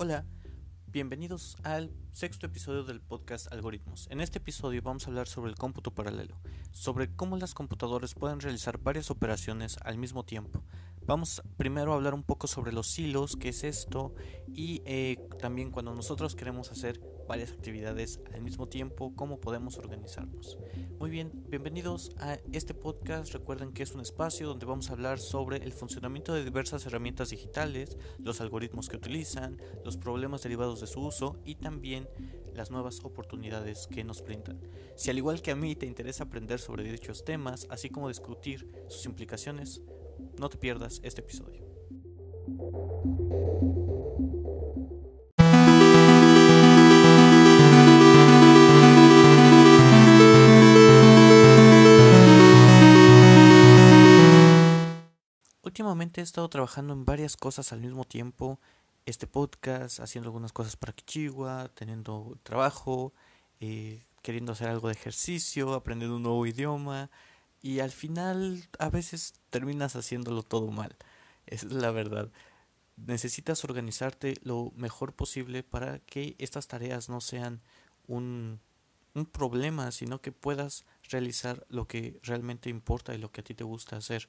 Hola, bienvenidos al sexto episodio del podcast Algoritmos. En este episodio vamos a hablar sobre el cómputo paralelo, sobre cómo las computadoras pueden realizar varias operaciones al mismo tiempo. Vamos primero a hablar un poco sobre los hilos, qué es esto, y eh, también cuando nosotros queremos hacer varias actividades al mismo tiempo, cómo podemos organizarnos. Muy bien, bienvenidos a este podcast. Recuerden que es un espacio donde vamos a hablar sobre el funcionamiento de diversas herramientas digitales, los algoritmos que utilizan, los problemas derivados de su uso y también las nuevas oportunidades que nos brindan. Si al igual que a mí te interesa aprender sobre dichos temas, así como discutir sus implicaciones, no te pierdas este episodio. Últimamente he estado trabajando en varias cosas al mismo tiempo. Este podcast, haciendo algunas cosas para Kichiwa, teniendo trabajo, eh, queriendo hacer algo de ejercicio, aprendiendo un nuevo idioma. Y al final a veces terminas haciéndolo todo mal. es la verdad. Necesitas organizarte lo mejor posible para que estas tareas no sean un, un problema, sino que puedas realizar lo que realmente importa y lo que a ti te gusta hacer.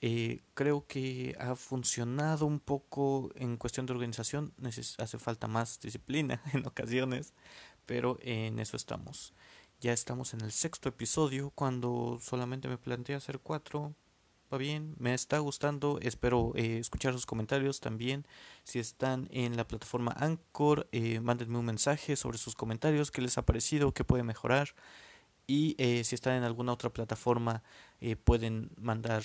Eh, creo que ha funcionado un poco en cuestión de organización. hace falta más disciplina en ocasiones, pero en eso estamos. Ya estamos en el sexto episodio cuando solamente me planteé hacer cuatro. Va bien, me está gustando. Espero eh, escuchar sus comentarios también. Si están en la plataforma Anchor, eh, mándenme un mensaje sobre sus comentarios, qué les ha parecido, qué puede mejorar. Y eh, si están en alguna otra plataforma, eh, pueden mandar,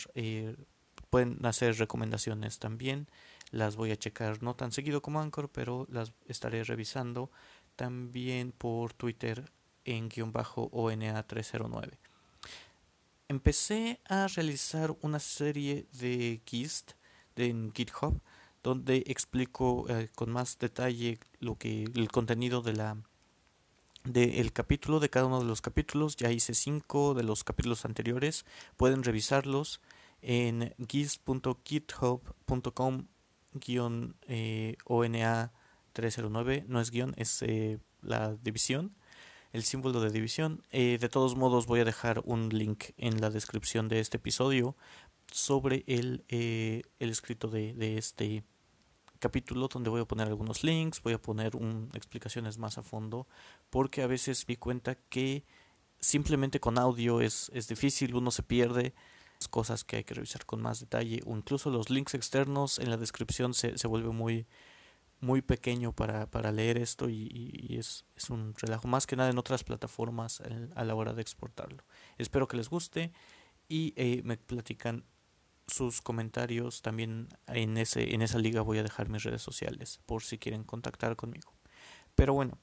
pueden hacer recomendaciones también. Las voy a checar no tan seguido como Anchor, pero las estaré revisando también por Twitter en guion bajo ONA309. Empecé a realizar una serie de GIST en GitHub donde explico con más detalle lo que el contenido de la del capítulo, de cada uno de los capítulos. Ya hice cinco de los capítulos anteriores. Pueden revisarlos en gis.github.com ONA 309. No es guion, es eh, la división, el símbolo de división. Eh, de todos modos voy a dejar un link en la descripción de este episodio sobre el, eh, el escrito de, este capítulo donde voy a poner algunos links, voy a poner un, explicaciones más a fondo, porque a veces me cuenta que simplemente con audio es, es difícil, uno se pierde cosas que hay que revisar con más detalle o incluso los links externos en la descripción se, se vuelve muy muy pequeño para, para leer esto y, es, es, un relajo más que nada en otras plataformas a la hora de exportarlo. Espero que les guste y eh, me platican sus comentarios también en ese en esa liga voy a dejar mis redes sociales por si quieren contactar conmigo pero bueno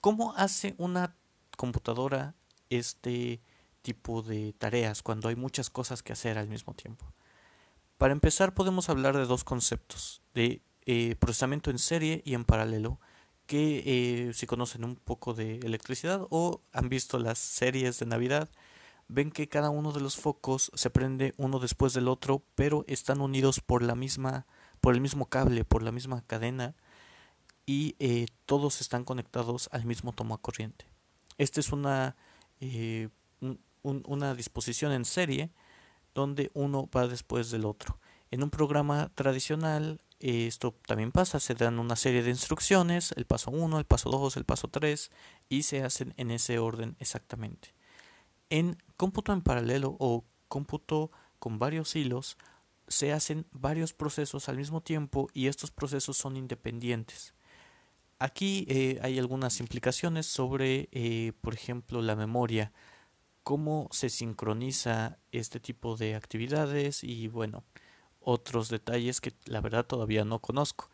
cómo hace una computadora este tipo de tareas cuando hay muchas cosas que hacer al mismo tiempo para empezar podemos hablar de dos conceptos de eh, procesamiento en serie y en paralelo que eh, si conocen un poco de electricidad o han visto las series de navidad ven que cada uno de los focos se prende uno después del otro, pero están unidos por la misma, por el mismo cable, por la misma cadena, y eh, todos están conectados al mismo toma corriente. Esta es una, una disposición en serie donde uno va después del otro. En un programa tradicional esto también pasa, se dan una serie de instrucciones, el paso 1, el paso 2, el paso 3 y se hacen en ese orden exactamente. En cómputo en paralelo o cómputo con varios hilos se hacen varios procesos al mismo tiempo y estos procesos son independientes. Aquí eh, hay algunas implicaciones sobre, eh, por ejemplo, la memoria, cómo se sincroniza este tipo de actividades y bueno, otros detalles que la verdad todavía no conozco.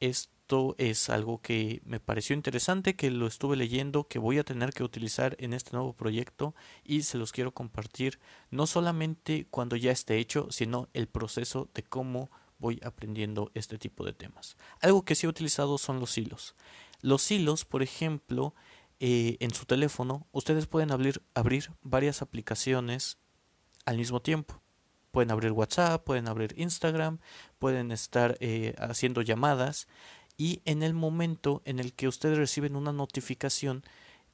Esto es algo que me pareció interesante, que lo estuve leyendo, que voy a tener que utilizar en este nuevo proyecto y se los quiero compartir no solamente cuando ya esté hecho, sino el proceso de cómo voy aprendiendo este tipo de temas. Algo que sí he utilizado son los hilos. Los hilos, por ejemplo, eh, en su teléfono, ustedes pueden abrir, abrir varias aplicaciones al mismo tiempo. Pueden abrir WhatsApp, pueden abrir Instagram, pueden estar eh, haciendo llamadas y en el momento en el que ustedes reciben una notificación,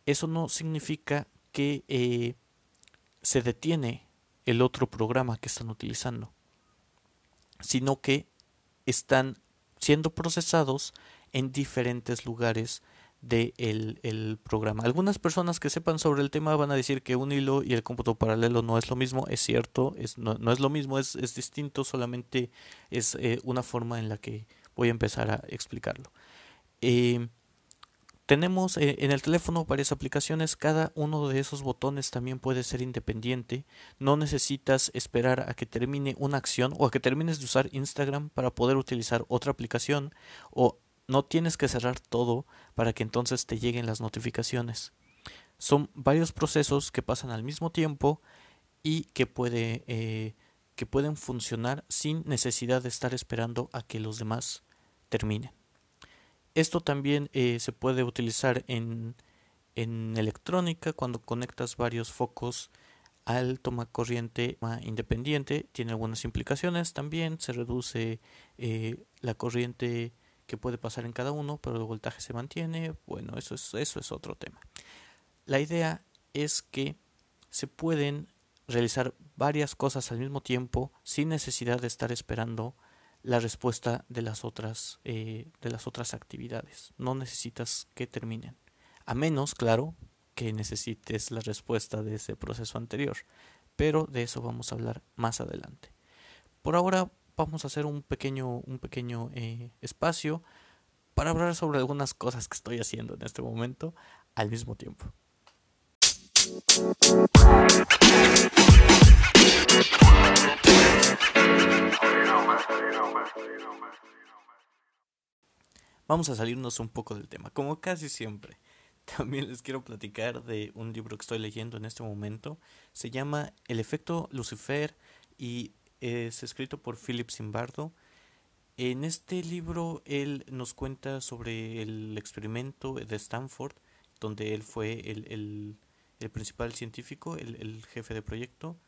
eso no significa que eh, se detiene el otro programa que están utilizando, sino que están siendo procesados en diferentes lugares del de el programa. Algunas personas que sepan sobre el tema van a decir que un hilo y el cómputo paralelo no es lo mismo, es cierto, es, no, no es lo mismo, es, es distinto, solamente es eh, una forma en la que voy a empezar a explicarlo. Eh, tenemos eh, en el teléfono varias aplicaciones, cada uno de esos botones también puede ser independiente. No necesitas esperar a que termine una acción o a que termines de usar Instagram para poder utilizar otra aplicación o no tienes que cerrar todo para que entonces te lleguen las notificaciones. Son varios procesos que pasan al mismo tiempo y que, eh, pueden funcionar sin necesidad de estar esperando a que los demás terminen. Esto también eh, se puede utilizar en, en electrónica cuando conectas varios focos al toma corriente independiente. Tiene algunas implicaciones también. Se reduce eh, la corriente que puede pasar en cada uno, pero el voltaje se mantiene. Bueno, eso es, eso es otro tema. La idea es que se pueden realizar varias cosas al mismo tiempo sin necesidad de estar esperando la respuesta de las otras eh, de las otras actividades. No necesitas que terminen, a menos, claro, que necesites la respuesta de ese proceso anterior. Pero de eso vamos a hablar más adelante. Por ahora vamos a hacer un pequeño un pequeño eh, espacio para hablar sobre algunas cosas que estoy haciendo en este momento al mismo tiempo. Vamos a salirnos un poco del tema, como casi siempre. También les quiero platicar de un libro que estoy leyendo en este momento. Se llama El efecto Lucifer y es escrito por Philip Zimbardo. En este libro él nos cuenta sobre el experimento de Stanford, donde él fue el, principal científico, el jefe de proyecto,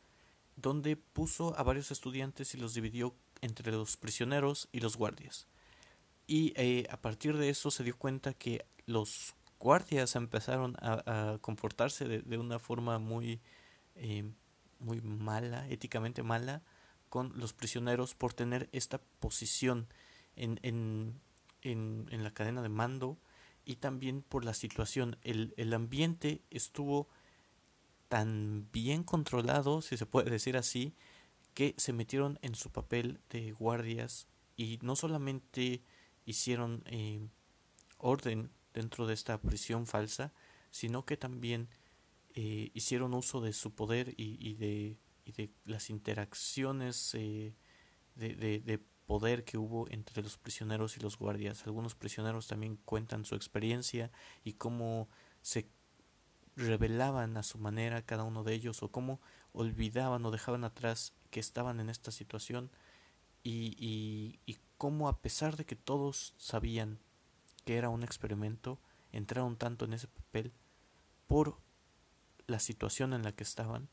donde puso a varios estudiantes y los dividió entre los prisioneros y los guardias. Y eh, a partir de eso se dio cuenta que los guardias empezaron a, comportarse de, una forma muy, eh, muy mala, éticamente mala, con los prisioneros por tener esta posición en, en, en, en la cadena de mando y también por la situación. El, el ambiente estuvo tan bien controlado, si se puede decir así, que se metieron en su papel de guardias y no solamente hicieron eh, orden dentro de esta prisión falsa, sino que también eh, hicieron uso de su poder y, de, y de, las interacciones eh, de, de, poder que hubo entre los prisioneros y los guardias. Algunos prisioneros también cuentan su experiencia y cómo se revelaban a su manera cada uno de ellos o cómo olvidaban o dejaban atrás que estaban en esta situación y, y, y cómo a pesar de que todos sabían que era un experimento, entraron tanto en ese papel por la situación en la que estaban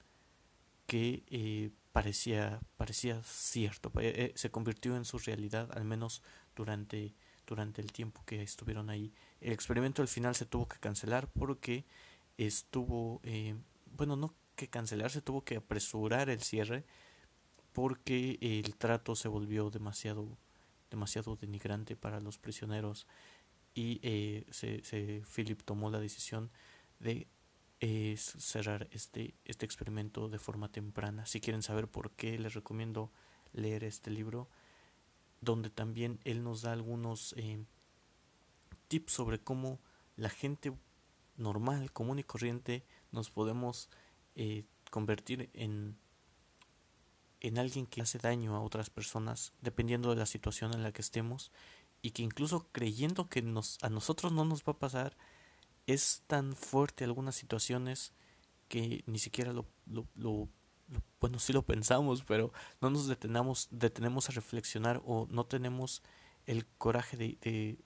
que eh, parecía parecía cierto eh, eh, se convirtió en su realidad al menos durante durante el tiempo que estuvieron ahí. El experimento al final se tuvo que cancelar porque estuvo, eh, bueno, no que cancelar, se tuvo que apresurar el cierre porque el trato se volvió demasiado, demasiado denigrante para los prisioneros y eh, se, se, Philip tomó la decisión de eh, cerrar este, este experimento de forma temprana. Si quieren saber por qué, les recomiendo leer este libro, donde también él nos da algunos eh, tips sobre cómo la gente normal, común y corriente, nos podemos eh, convertir en, en alguien que hace daño a otras personas, dependiendo de la situación en la que estemos, y que incluso creyendo que nos, a nosotros no nos va a pasar, es tan fuerte algunas situaciones que ni siquiera lo, lo, lo, bueno, sí lo pensamos, pero no nos detenamos, detenemos a reflexionar o no tenemos el coraje de,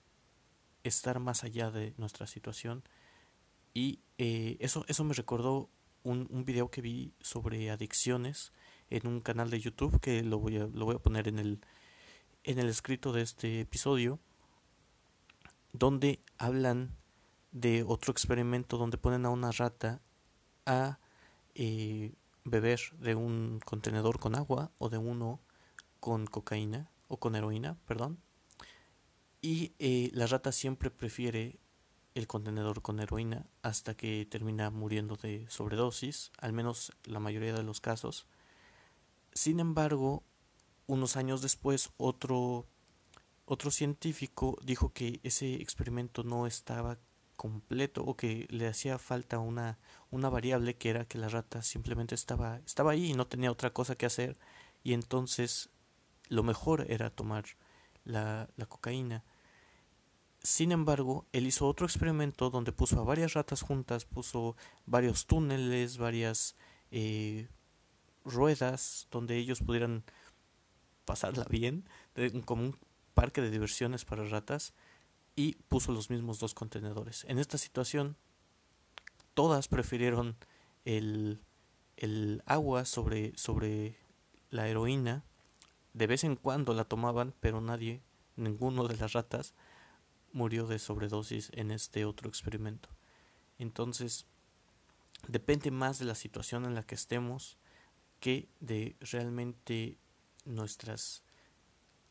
estar más allá de nuestra situación. Y eh, eso, eso me recordó un, un video que vi sobre adicciones en un canal de YouTube que lo voy a, lo voy a poner en el, en el escrito de este episodio donde hablan de otro experimento donde ponen a una rata a eh, beber de un contenedor con agua o de uno con cocaína o con heroína, perdón. Y eh, la rata siempre prefiere el contenedor con heroína hasta que termina muriendo de sobredosis, al menos la mayoría de los casos. Sin embargo, unos años después otro otro científico dijo que ese experimento no estaba completo o que le hacía falta una, una variable que era que la rata simplemente estaba, estaba ahí y no tenía otra cosa que hacer y entonces lo mejor era tomar la, la cocaína. Sin embargo, él hizo otro experimento donde puso a varias ratas juntas, puso varios túneles, varias eh, ruedas donde ellos pudieran pasarla bien, como un parque de diversiones para ratas, y puso los mismos dos contenedores. En esta situación, todas prefirieron el, el agua sobre, sobre la heroína. De vez en cuando la tomaban, pero nadie, ninguno de las ratas, murió de sobredosis en este otro experimento. Entonces, depende más de la situación en la que estemos que de realmente nuestras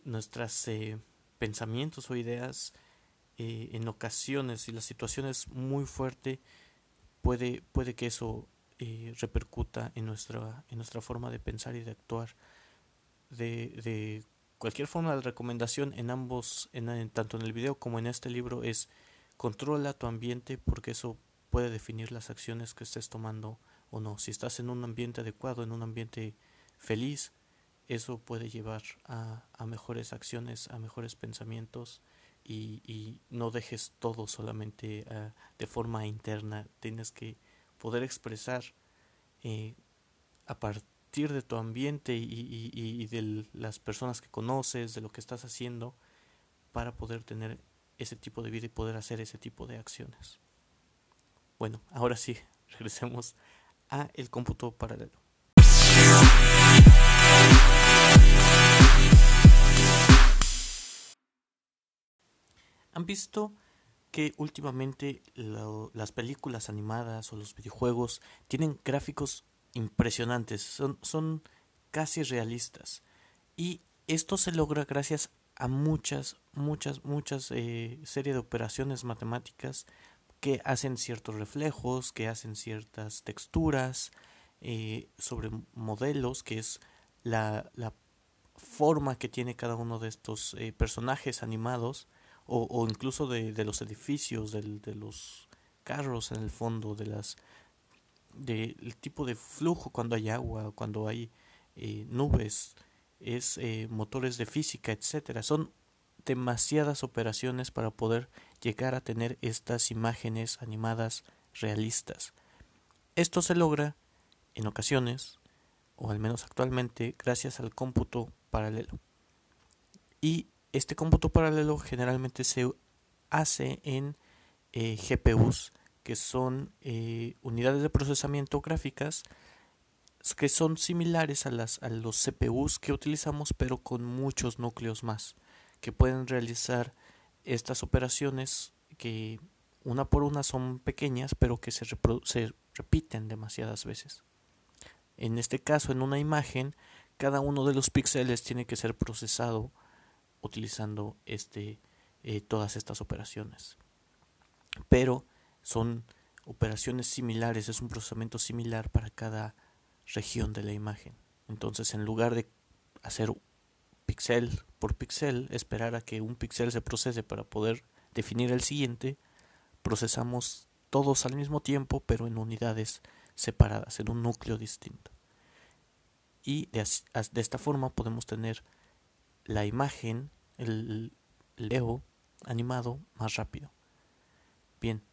nuestros eh, pensamientos o ideas eh, en ocasiones y la situación es muy fuerte puede puede que eso eh, repercuta en nuestra en nuestra forma de pensar y de actuar. De, de cualquier forma de recomendación en ambos en, tanto en el video como en este libro es controla tu ambiente porque eso puede definir las acciones que estés tomando o no. Si estás en un ambiente adecuado en un ambiente feliz eso puede llevar a, a mejores acciones, a mejores pensamientos y, no dejes todo solamente uh, de forma interna. Tienes que poder expresar eh, a partir de tu ambiente y, y, y, de las personas que conoces, de lo que estás haciendo, para poder tener ese tipo de vida y poder hacer ese tipo de acciones. Bueno, ahora sí, regresemos a el cómputo paralelo. ¿Han visto que últimamente lo, las películas animadas o los videojuegos tienen gráficos impresionantes? Son, son casi realistas. Y esto se logra gracias a muchas, muchas, muchas eh, series de operaciones matemáticas que hacen ciertos reflejos, que hacen ciertas texturas eh, sobre modelos, que es la, la, forma que tiene cada uno de estos eh, personajes animados o, incluso de, de, los edificios, de, de, los carros en el fondo, de las del tipo de flujo cuando hay agua, cuando hay eh, nubes, es eh, motores de física, etcétera. Son demasiadas operaciones para poder llegar a tener estas imágenes animadas realistas. Esto se logra en ocasiones, o al menos actualmente, gracias al cómputo paralelo. Y este cómputo paralelo generalmente se hace en eh, GPUs, que son eh, unidades de procesamiento gráficas que son similares a, las, a los CPUs que utilizamos, pero con muchos núcleos más, que pueden realizar estas operaciones que una por una son pequeñas, pero que se, se repiten demasiadas veces. En este caso, en una imagen, cada uno de los píxeles tiene que ser procesado utilizando este, eh, todas estas operaciones. Pero son operaciones similares, es un procesamiento similar para cada región de la imagen. Entonces, en lugar de hacer píxel por píxel, esperar a que un píxel se procese para poder definir el siguiente, procesamos todos al mismo tiempo, pero en unidades separadas, en un núcleo distinto. Y de esta forma podemos tener la imagen, el leo animado más rápido. Bien,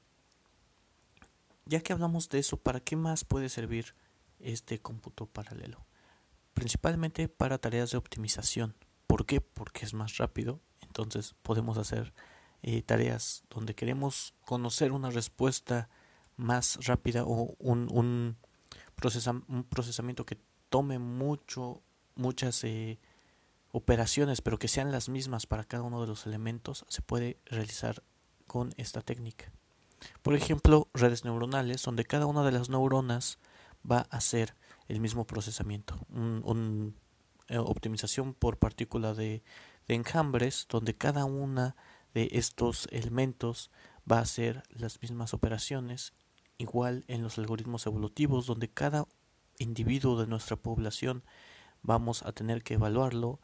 ya que hablamos de eso, ¿para qué más puede servir este cómputo paralelo? Principalmente para tareas de optimización. ¿Por qué? Porque es más rápido. Entonces podemos hacer eh, tareas donde queremos conocer una respuesta más rápida o un, un, un procesamiento que tome mucho, muchas eh, operaciones, pero que sean las mismas para cada uno de los elementos, se puede realizar con esta técnica. Por ejemplo, redes neuronales, donde cada una de las neuronas va a hacer el mismo procesamiento. Un, eh, optimización por partícula de, de enjambres, donde cada una de estos elementos va a hacer las mismas operaciones, igual en los algoritmos evolutivos, donde cada individuo de nuestra población vamos a tener que evaluarlo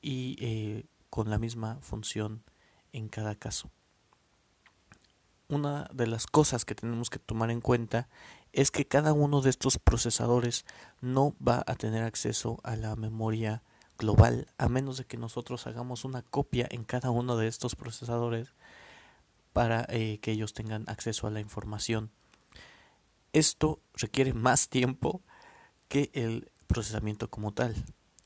y eh, con la misma función en cada caso. Una de las cosas que tenemos que tomar en cuenta es que cada uno de estos procesadores no va a tener acceso a la memoria global a menos de que nosotros hagamos una copia en cada uno de estos procesadores para eh, que ellos tengan acceso a la información. Esto requiere más tiempo que el procesamiento como tal.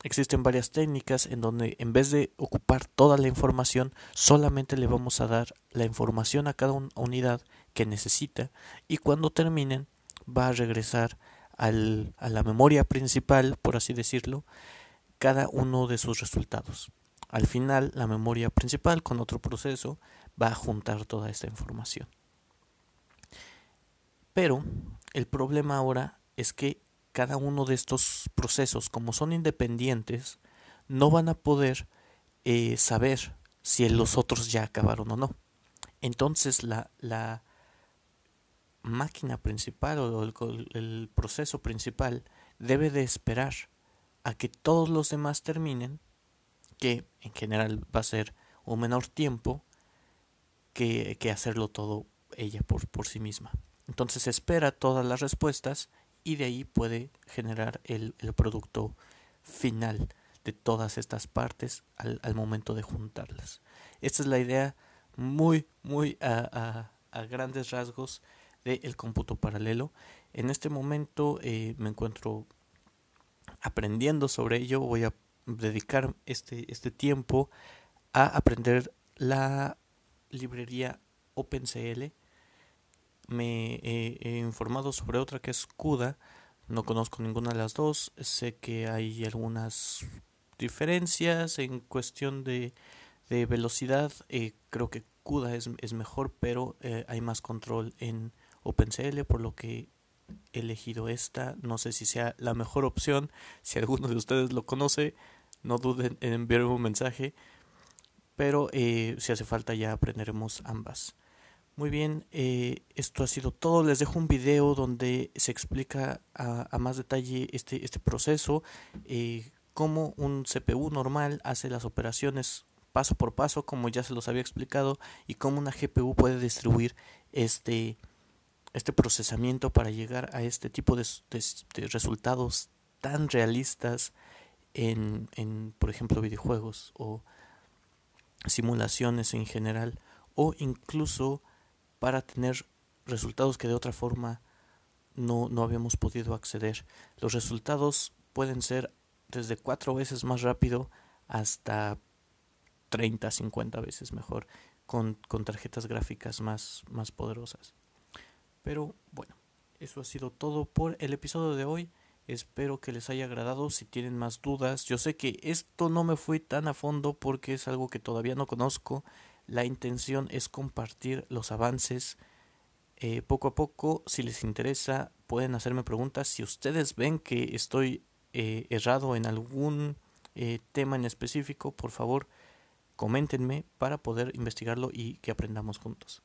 Existen varias técnicas en donde en vez de ocupar toda la información, solamente le vamos a dar la información a cada unidad que necesita y cuando terminen va a regresar al, a la memoria principal, por así decirlo, cada uno de sus resultados. Al final, la memoria principal con otro proceso va a juntar toda esta información. Pero el problema ahora es que cada uno de estos procesos, como son independientes, no van a poder eh, saber si los otros ya acabaron o no. Entonces la, la máquina principal o el, el, proceso principal debe de esperar a que todos los demás terminen, que en general va a ser un menor tiempo que, que hacerlo todo ella por, por sí misma. Entonces espera todas las respuestas y de ahí puede generar el, el producto final de todas estas partes al, al, momento de juntarlas. Esta es la idea muy, muy a, a, a grandes rasgos del cómputo paralelo. En este momento eh, me encuentro aprendiendo sobre ello. Voy a dedicar este, este tiempo a aprender la librería OpenCL me he, informado sobre otra que es CUDA. No conozco ninguna de las dos. Sé que hay algunas diferencias en cuestión de, de velocidad. Eh, creo que CUDA es, es mejor, pero eh, hay más control en OpenCL, por lo que he elegido esta. No sé si sea la mejor opción. Si alguno de ustedes lo conoce, no duden en enviarme un mensaje. Pero eh, si hace falta ya aprenderemos ambas. Muy bien, eh, esto ha sido todo. Les dejo un video donde se explica a, más detalle este, este proceso, eh, cómo un CPU normal hace las operaciones paso por paso, como ya se los había explicado, y cómo una GPU puede distribuir este, este procesamiento para llegar a este tipo de, de resultados tan realistas en, en, por ejemplo, videojuegos o simulaciones en general, o incluso para tener resultados que de otra forma no, no habíamos podido acceder. Los resultados pueden ser desde cuatro veces más rápido hasta 30, 50 veces mejor con, con tarjetas gráficas más, más poderosas. Pero bueno, eso ha sido todo por el episodio de hoy. Espero que les haya agradado. Si tienen más dudas, yo sé que esto no me fue tan a fondo porque es algo que todavía no conozco la intención es compartir los avances eh, poco a poco. Si les interesa, pueden hacerme preguntas. Si ustedes ven que estoy eh, errado en algún eh, tema en específico, por favor, coméntenme para poder investigarlo y que aprendamos juntos.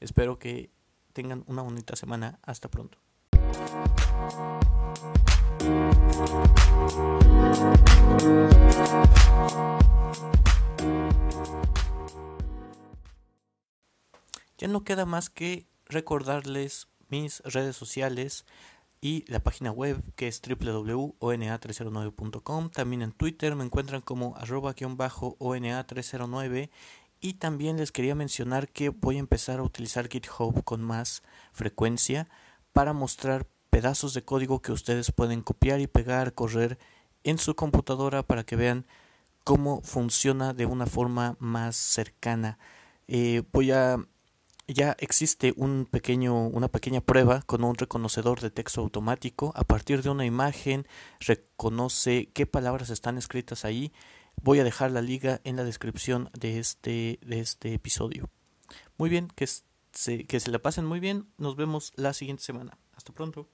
Espero que tengan una bonita semana. Hasta pronto. Ya no queda más que recordarles mis redes sociales y la página web que es www.ona309.com. También en Twitter me encuentran como arroba-ona309 y también les quería mencionar que voy a empezar a utilizar GitHub con más frecuencia para mostrar pedazos de código que ustedes pueden copiar y pegar, correr en su computadora para que vean cómo funciona de una forma más cercana. Eh, voy a ya existe un pequeño, una pequeña prueba con un reconocedor de texto automático. A partir de una imagen reconoce qué palabras están escritas ahí. Voy a dejar la liga en la descripción de este, de este episodio. Muy bien, que se, que se la pasen muy bien. Nos vemos la siguiente semana. Hasta pronto.